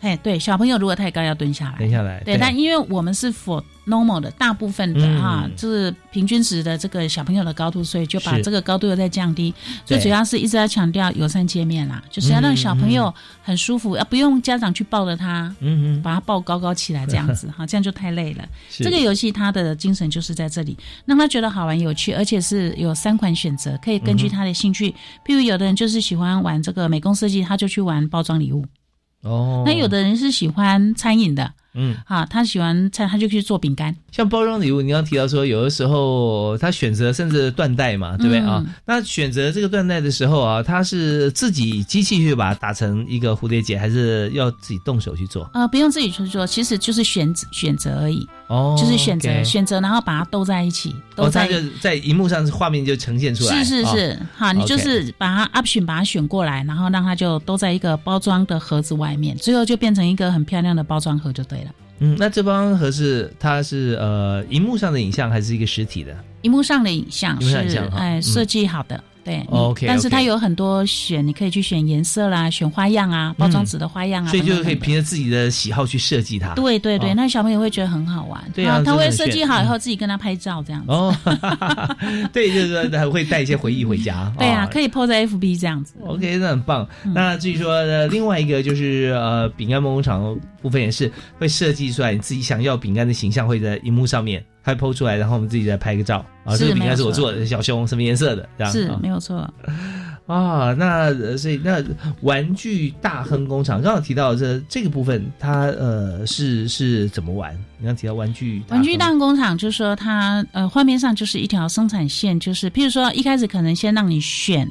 哎，对，小朋友如果太高要蹲下来，蹲下来。对，但因为我们是 for normal 的大部分的哈，就是平均值的这个小朋友的高度，所以就把这个高度又再降低。最主要是一直要强调友善界面啦，就是要让小朋友很舒服，要不用家长去抱着他，嗯嗯，把他抱高高起来这样子哈，这样就太累了。这个游戏它的精神就是在这里，让他觉得好玩有趣，而且是有三款选择，可以根据他的兴趣。譬如有的人就是喜欢玩这个美工设计，他就去玩包装礼物。哦，那有的人是喜欢餐饮的。嗯，啊，他喜欢菜，他就去做饼干。像包装礼物，你刚刚提到说，有的时候他选择甚至缎带嘛，对不对？啊？嗯那选择这个缎带的时候啊，他是自己机器去把它打成一个蝴蝶结，还是要自己动手去做？呃，不用自己去做，其实就是选选择而已，哦就是选择选择，然后把它兜在一起，兜哦，在它就在荧幕上画面就呈现出来，是是是。哦，好，你就是把它 option 把它选过来，然后让它就都在一个包装的盒子外面，最后就变成一个很漂亮的包装盒就对了。嗯，那这帮盒是它是呃荧幕上的影像还是一个实体的？荧幕上的影像是哎设计好的，对。OK，但是它有很多选，你可以去选颜色啦，选花样啊，包装纸的花样啊，嗯所以就等等等等可以凭着自己的喜好去设计它。对对对，哦那小朋友会觉得很好玩。对啊他会设计好以后自己跟他拍照这样子。哦，对，就是会带一些回忆回家。对啊，哦可以 PO 在 FB 这样子。OK，那很棒。嗯那至于说呃，另外一个就是呃，饼干梦工厂部分也是会设计出来你自己想要饼干的形象，会在荧幕上面拍 PO 出来，然后我们自己再拍个照啊。是这个饼干是我做的，小熊什么颜色的，这样是啊没有错。啊。那呃所以那玩具大亨工厂刚刚提到这这个部分，它呃是是怎么玩？你刚刚提到玩具玩具大亨工厂就是说它呃画面上就是一条生产线，就是譬如说一开始可能先让你选。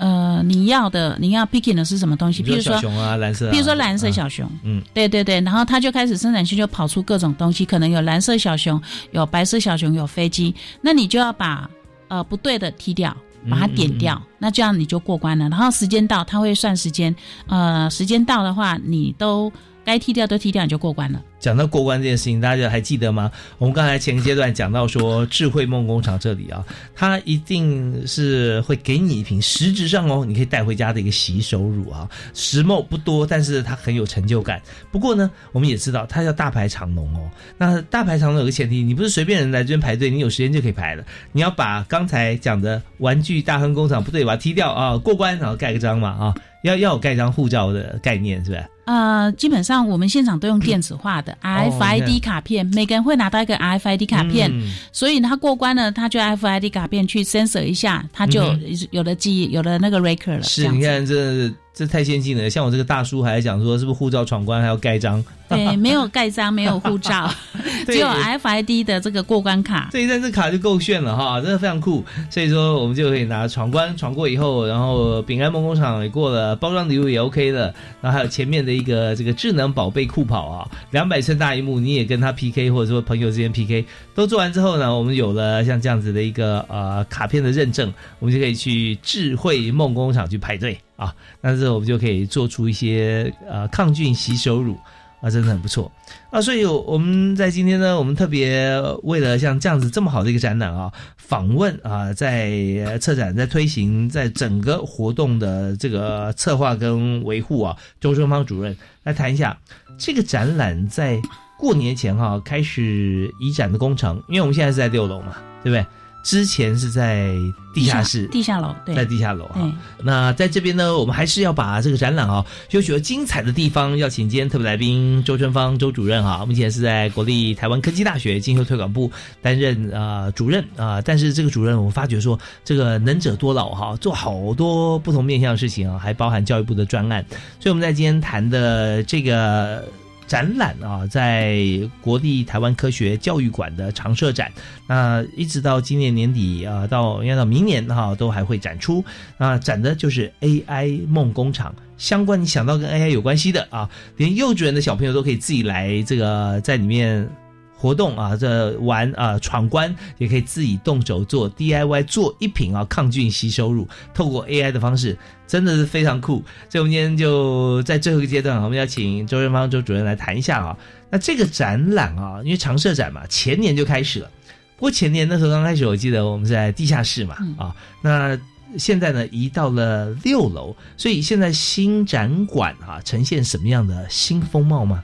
呃，你要的你要 picking 的是什么东西？比如说小熊啊，蓝色啊，譬如说蓝色啊小熊，嗯，对对对，然后它就开始生产线就跑出各种东西，可能有蓝色小熊，有白色小熊，有飞机，那你就要把呃不对的踢掉，把它点掉，嗯那这样你就过关了。然后时间到，它会算时间，呃，时间到的话，你都该踢掉都踢掉，你就过关了。讲到过关这件事情，大家还记得吗？我们刚才前个阶段讲到说，智慧梦工厂这里啊，它一定是会给你一瓶实质上哦，你可以带回家的一个洗手乳啊，石墨不多，但是它很有成就感。不过呢，我们也知道它叫大排长龙哦。那大排长龙有个前提，你不是随便人来这边排队，你有时间就可以排了。你要把刚才讲的玩具大亨工厂不对，把它踢掉啊，过关然后盖个章嘛啊，要要有盖章护照的概念是吧？呃，基本上我们现场都用电子化的哦你 RFID 卡片，每个人会拿到一个 RFID 卡片，嗯所以他过关了，他就 RFID 卡片去 sensor 一下，他就嗯有了记忆，有了那个 record 了。是，你看这这太先进了。像我这个大叔还讲说，是不是护照闯关还要盖章？对，没有盖章，没有护照，只有 RFID 的这个过关卡。这一张这卡就够炫了哈，真的非常酷。所以说我们就可以拿闯关闯过以后，然后饼干梦工厂也过了，包装礼物也 OK 了，然后还有前面的一个这个智能宝贝酷跑啊，两百寸大荧幕，你也跟他 PK 或者说朋友之间 PK 都做完之后呢，我们有了像这样子的一个呃卡片的认证，我们就可以去智慧梦工厂去排队啊，那这我们就可以做出一些呃抗菌洗手乳。啊，真的很不错啊！所以我们在今天呢，我们特别为了像这样子这么好的一个展览啊，访问啊，在策展在推行在整个活动的这个策划跟维护啊，周春芳主任来谈一下这个展览在过年前哈、开始移展的工程，因为我们现在是在六楼嘛，对不对？之前是在地下室，地下楼，对，在地下楼哈。那在这边呢，我们还是要把这个展览啊，有许多精彩的地方，要请今天特别来宾周春芳周主任哈，目前是在国立台湾科技大学进修推广部担任呃主任啊、但是这个主任我发觉说，这个能者多劳哈，做好多不同面向的事情啊，还包含教育部的专案，所以我们在今天谈的这个。展览啊，在国立台湾科学教育馆的常设展，那一直到今年年底啊，到应该到明年哈、都还会展出。那展的就是 AI 梦工厂相关，你想到跟 AI 有关系的啊，连幼稚园的小朋友都可以自己来这个在里面。活动啊，这玩啊闯关也可以自己动手做 DIY 做一瓶啊抗菌吸收乳，透过 AI 的方式，真的是非常酷。所以我们今天就在最后一个阶段啊，我们要请周润芳周主任来谈一下啊。那这个展览啊，因为常设展嘛，前年就开始了。不过前年那时候刚开始，我记得我们是在地下室嘛，啊，那现在呢移到了六楼，所以现在新展馆啊呈现什么样的新风貌吗？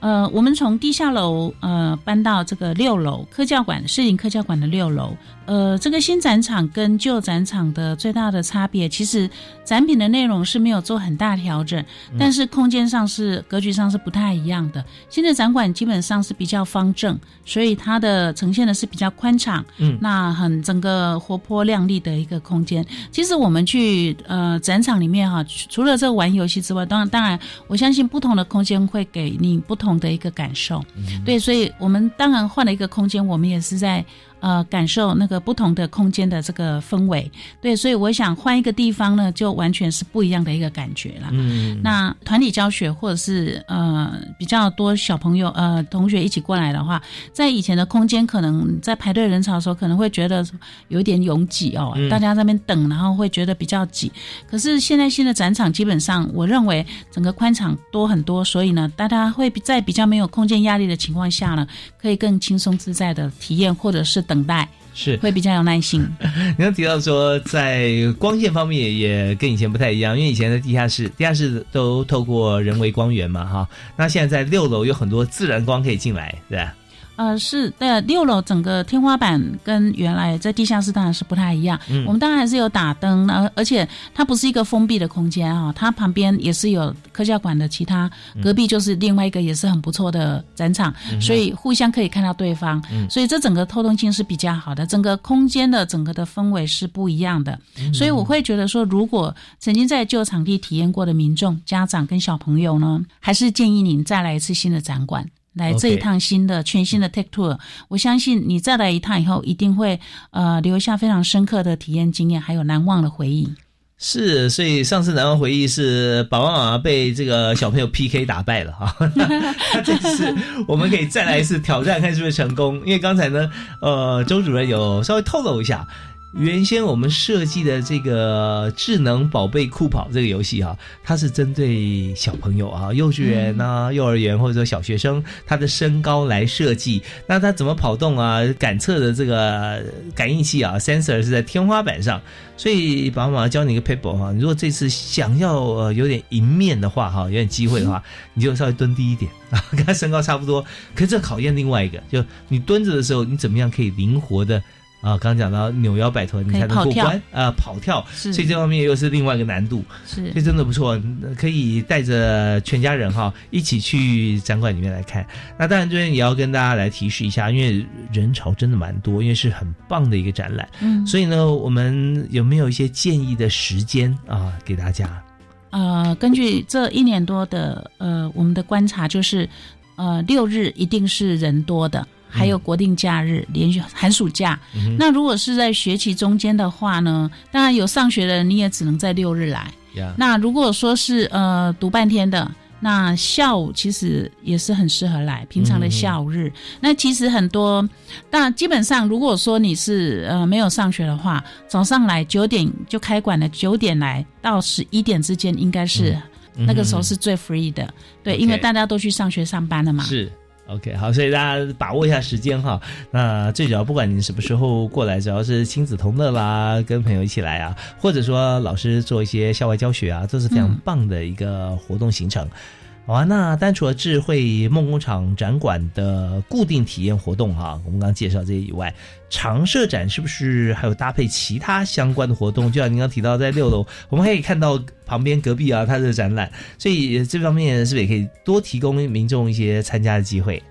呃，我们从地下楼呃搬到这个六楼科教馆市营科教馆的六楼。呃，这个新展场跟旧展场的最大的差别，其实展品的内容是没有做很大调整，但是空间上是格局上是不太一样的。新的展馆基本上是比较方正，所以它的呈现的是比较宽敞，嗯那很整个活泼亮丽的一个空间。其实我们去呃展场里面哈，除除了这个玩游戏之外，当然当然，我相信不同的空间会给你不不同的一个感受。对，所以我们当然换了一个空间，我们也是在呃感受那个不同的空间的这个氛围。对，所以我想换一个地方呢，就完全是不一样的一个感觉了。嗯，那团体教学或者是呃比较多小朋友呃同学一起过来的话，在以前的空间可能在排队人潮的时候，可能会觉得有一点拥挤哦，嗯大家在那边等，然后会觉得比较挤。可是现在新的展场基本上，我认为整个宽敞多很多，所以呢，大家会比在比较没有空间压力的情况下呢，可以更轻松自在的体验或者是等待，是会比较有耐心。你刚提到说，在光线方面也跟以前不太一样，因为以前的地下室，地下室都透过人为光源嘛，哈。那现在在六楼有很多自然光可以进来，对吧？呃，是的，六楼整个天花板跟原来在地下室当然是不太一样。嗯我们当然还是有打灯，而而且它不是一个封闭的空间啊、它旁边也是有科教馆的其他，隔壁就是另外一个也是很不错的展场，嗯所以互相可以看到对方，嗯所以这整个透动性是比较好的，整个空间的整个的氛围是不一样的。嗯所以我会觉得说，如果曾经在旧场地体验过的民众、家长跟小朋友呢，还是建议您再来一次新的展馆。来这一趟新的全新的 Tech Tour，我相信你再来一趟以后，一定会呃留下非常深刻的体验经验，还有难忘的回忆。是，所以上次难忘回忆是爸爸妈妈被这个小朋友 PK 打败了哈，那这次我们可以再来一次挑战，看是不是成功。因为刚才呢，呃，周主任有稍微透露一下，原先我们设计的这个智能宝贝酷跑这个游戏啊，它是针对小朋友啊，幼稚园啊、幼儿园或者说小学生他的身高来设计。那他怎么跑动啊？感测的这个感应器啊，sensor 是在天花板上。所以爸爸妈妈教你一个 paper 哈，你如果这次想要呃有点赢面的话哈，有点机会的话，你就稍微蹲低一点啊，跟他身高差不多。可是这考验另外一个，就你蹲着的时候，你怎么样可以灵活的啊？刚刚讲到扭腰摆臀，你才能过关啊，跑跳。是所以这方面又是另外一个难度。是所以真的不错，可以带着全家人哈一起去展馆里面来看。那当然这边也要跟大家来提示一下，因为人潮真的蛮多，因为是很棒的一个展览。嗯所以呢，我们有没有一些建议的时间啊，给大家？呃，根据这一年多的呃我们的观察，就是呃六日一定是人多的。还有国定假日、连续寒暑假。嗯那如果是在学期中间的话呢，当然有上学的人，你也只能在六日来。呀那如果说是呃读半天的，那下午其实也是很适合来，平常的下午日。那其实很多，但基本上如果说你是呃没有上学的话，早上来九点就开馆了，九点来到十一点之间应该是、嗯那个时候是最 free 的，对，因为大家都去上学上班了嘛。是。OK，好，所以大家把握一下时间哈。那最主要，不管你什么时候过来，只要是亲子同乐啦，跟朋友一起来啊，或者说老师做一些校外教学啊，都是非常嗯棒的一个活动行程。好啊，那单除了智慧梦工厂展馆的固定体验活动哈，我们刚刚介绍这些以外，常设展是不是还有搭配其他相关的活动？就像您刚提到，在六楼我们可以看到旁边隔壁啊，它的展览，所以这方面是不是也可以多提供民众一些参加的机会？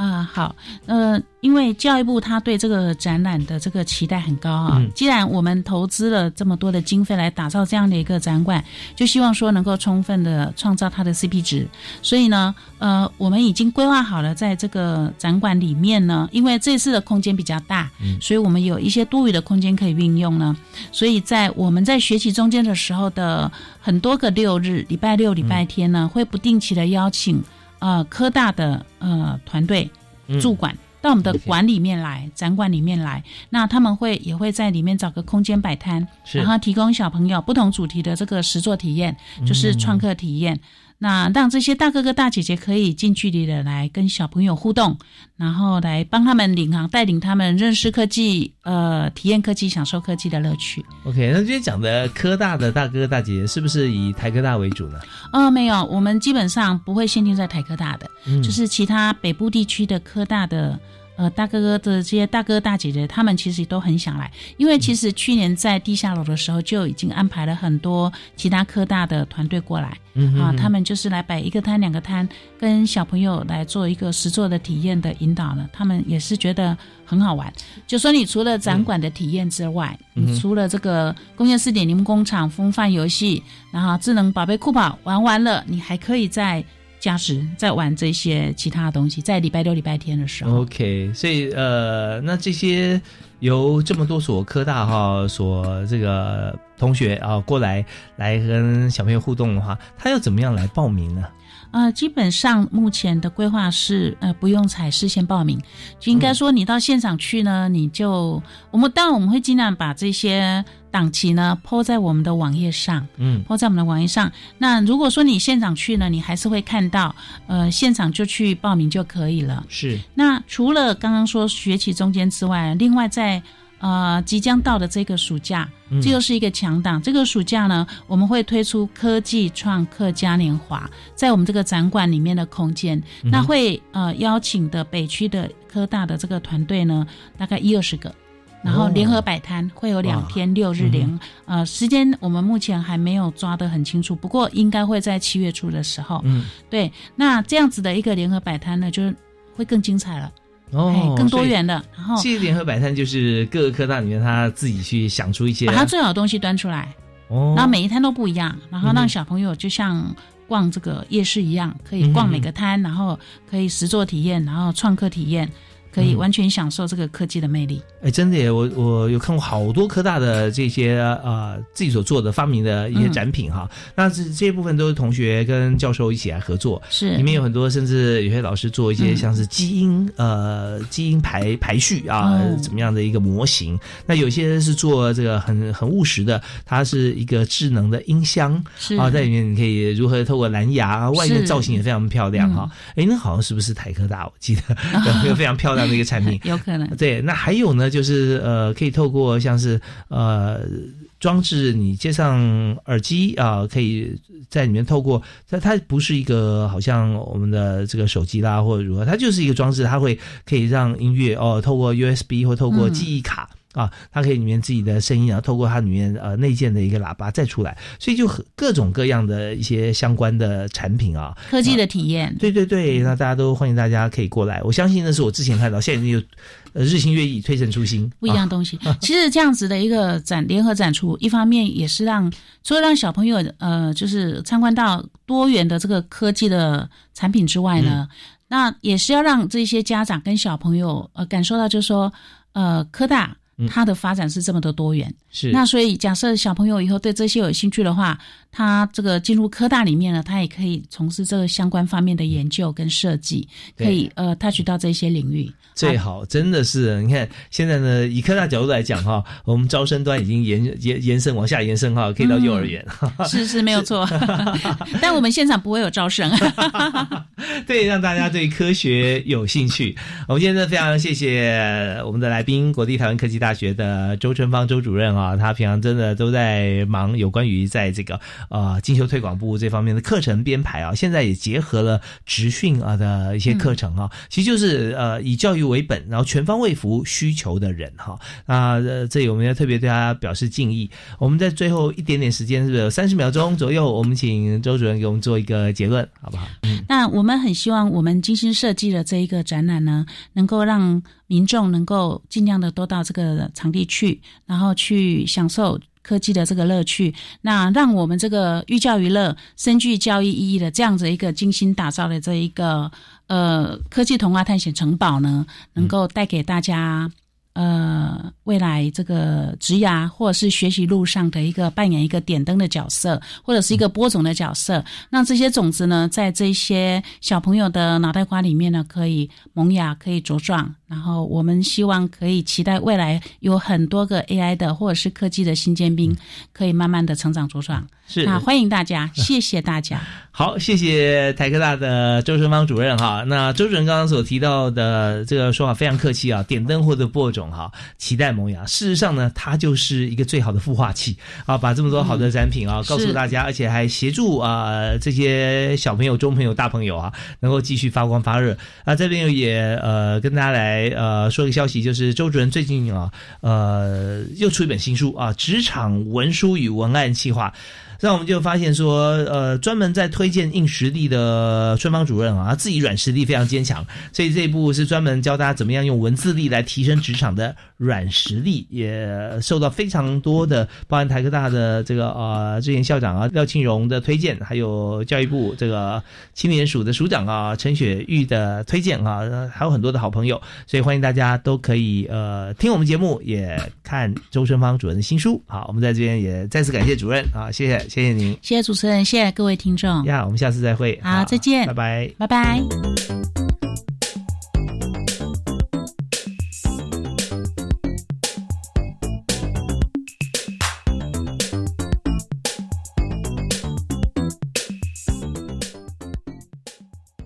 啊，好，呃，因为教育部他对这个展览的这个期待很高啊。嗯既然我们投资了这么多的经费来打造这样的一个展馆，就希望说能够充分的创造它的 CP 值。所以呢，呃，我们已经规划好了，在这个展馆里面呢，因为这次的空间比较大，嗯所以我们有一些多余的空间可以运用呢。所以在我们在学习中间的时候的很多个六日，礼拜六、礼拜天呢，会不定期的邀请呃科大的呃团队嗯驻馆。到我们的馆里面来展馆里面来，那他们会也会在里面找个空间摆摊，然后提供小朋友不同主题的这个实作体验，就是创客体验。那让这些大哥哥大姐姐可以近距离的来跟小朋友互动，然后来帮他们领航，带领他们认识科技，呃，体验科技，享受科技的乐趣。OK，那今天讲的科大的大哥大姐姐是不是以台科大为主呢？呃，没有，我们基本上不会限定在台科大的，嗯就是其他北部地区的科大的。呃，大哥哥的这些大哥大姐姐，他们其实都很想来，因为其实去年在地下楼的时候就已经安排了很多其他科大的团队过来，啊嗯哼哼，他们就是来摆一个摊、两个摊，跟小朋友来做一个实作的体验的引导了。他们也是觉得很好玩。就说你除了展馆的体验之外，嗯你除了这个工业四点零工厂风范游戏，然后智能宝贝酷跑玩完了，你还可以在价值在玩这些其他的东西，在礼拜六、礼拜天的时候。OK，所以呃，那这些由这么多所科大哈所这个同学啊过来来跟小朋友互动的话，他要怎么样来报名呢？呃，基本上目前的规划是，呃，不用采事先报名，就应该说你到现场去呢，你就我们当然我们会尽量把这些档期呢抛在我们的网页上，嗯抛在我们的网页上。那如果说你现场去呢，你还是会看到，呃，现场就去报名就可以了。是那除了刚刚说学期中间之外，另外在呃即将到的这个暑假，嗯这又是一个强档。这个暑假呢，我们会推出科技创客嘉年华，在我们这个展馆里面的空间，嗯那会呃邀请的北区的科大的这个团队呢，大概一二十个。然后联合摆摊会有两天六日连，呃，时间我们目前还没有抓得很清楚，不过应该会在七月初的时候。嗯，对，那这样子的一个联合摆摊呢，就是会更精彩了。哦哎，更多元的，然后这些联合摆摊就是各个科大里面他自己去想出一些把他最好的东西端出来，哦，然后每一摊都不一样，然后让小朋友就像逛这个夜市一样，可以逛每个摊，然后可以实做体验，然后创客体验，可以嗯。完全享受这个科技的魅力。哎，真的耶！我我有看过好多科大的这些呃自己所做的发明的一些嗯展品哈，那这这一部分都是同学跟教授一起来合作，是里面有很多甚至有些老师做一些嗯像是基因、呃基因排排序啊、哦怎么样的一个模型，那有些是做这个很很务实的，它是一个智能的音箱是啊，在里面你可以如何透过蓝牙，啊外面是造型也非常漂亮哈。哎、那好像是不是台科大？我记得 有非常漂亮的一个产品。有可能对，那还有呢，就是呃，可以透过像是呃装置，你接上耳机啊、可以在里面透过它，它不是一个好像我们的这个手机啦或者如何，它就是一个装置，它会可以让音乐哦透过 USB 或透过嗯记忆卡。啊，它可以里面自己的声音，然后透过它里面呃内建的一个喇叭再出来，所以就各种各样的一些相关的产品啊，科技的体验，对对对，那大家都欢迎大家可以过来。我相信那是我之前看到，现在已经有呃日新月异，推陈出新，不一样啊东西。其实这样子的一个展联合展出，一方面也是让除了让小朋友呃就是参观到多元的这个科技的产品之外呢，那也是要让这些家长跟小朋友呃感受到，就是说呃科大。它的发展是这么的多元，是。那所以假设小朋友以后对这些有兴趣的话，他这个进入科大里面呢，他也可以从事这个相关方面的研究跟设计，可以呃 touch 到这些领域。最好真的是，你看现在呢，以科大角度来讲哈，我们招生端已经延延延伸往下延伸哈，可以到幼儿园。是是没有错，但我们现场不会有招生。对，让大家对科学有兴趣。我们今天呢，非常谢谢我们的来宾，国立台湾科技大学的周春芳周主任啊，他平常真的都在忙有关于在这个呃进修推广部这方面的课程编排啊，现在也结合了职训啊的一些课程啊，其实就是呃以教育为本，然后全方位服务需求的人哈。那呃这里我们要特别对他表示敬意。我们在最后一点点时间，是不是有三十秒钟左右？我们请周主任给我们做一个结论，好不好？嗯。那我们很希望我们精心设计的这一个展览呢，能够让民众能够尽量的多到这个场地去，然后去享受科技的这个乐趣。那让我们这个寓教于乐、深具教育意义的这样子一个精心打造的这一个呃科技童话探险城堡呢，能够带给大家。呃，未来这个职涯或者是学习路上的一个扮演一个点灯的角色，或者是一个播种的角色，让这些种子呢，在这些小朋友的脑袋瓜里面呢，可以萌芽，可以茁壮。然后我们希望可以期待未来有很多个 AI 的或者是科技的新尖兵，可以慢慢的成长茁壮。是那欢迎大家，谢谢大家。好，谢谢台科大的周春芳主任哈。那周主任刚刚所提到的这个说法非常客气啊，点灯或者播种哈，期待萌芽。事实上呢，它就是一个最好的孵化器啊，把这么多好的展品啊、嗯告诉大家，而且还协助啊、这些小朋友、中朋友、大朋友啊，能够继续发光发热。啊，这边也呃跟大家来呃说个消息，就是周主任最近啊呃又出一本新书啊，《职场文书与文案计划》。这样我们就发现说，呃，专门在推荐硬实力的春芳主任啊，他自己软实力非常坚强，所以这一部是专门教大家怎么样用文字力来提升职场的软实力，也受到非常多的，包含台科大的这个呃之前校长啊廖庆荣的推荐，还有教育部这个青年署的署长啊陈雪玉的推荐啊，还有很多的好朋友，所以欢迎大家都可以呃听我们节目，也看周春芳主任的新书。好，我们在这边也再次感谢主任啊，谢谢谢谢您，谢谢主持人，谢谢各位听众。呀，我们下次再会。好，再见，拜拜，拜拜。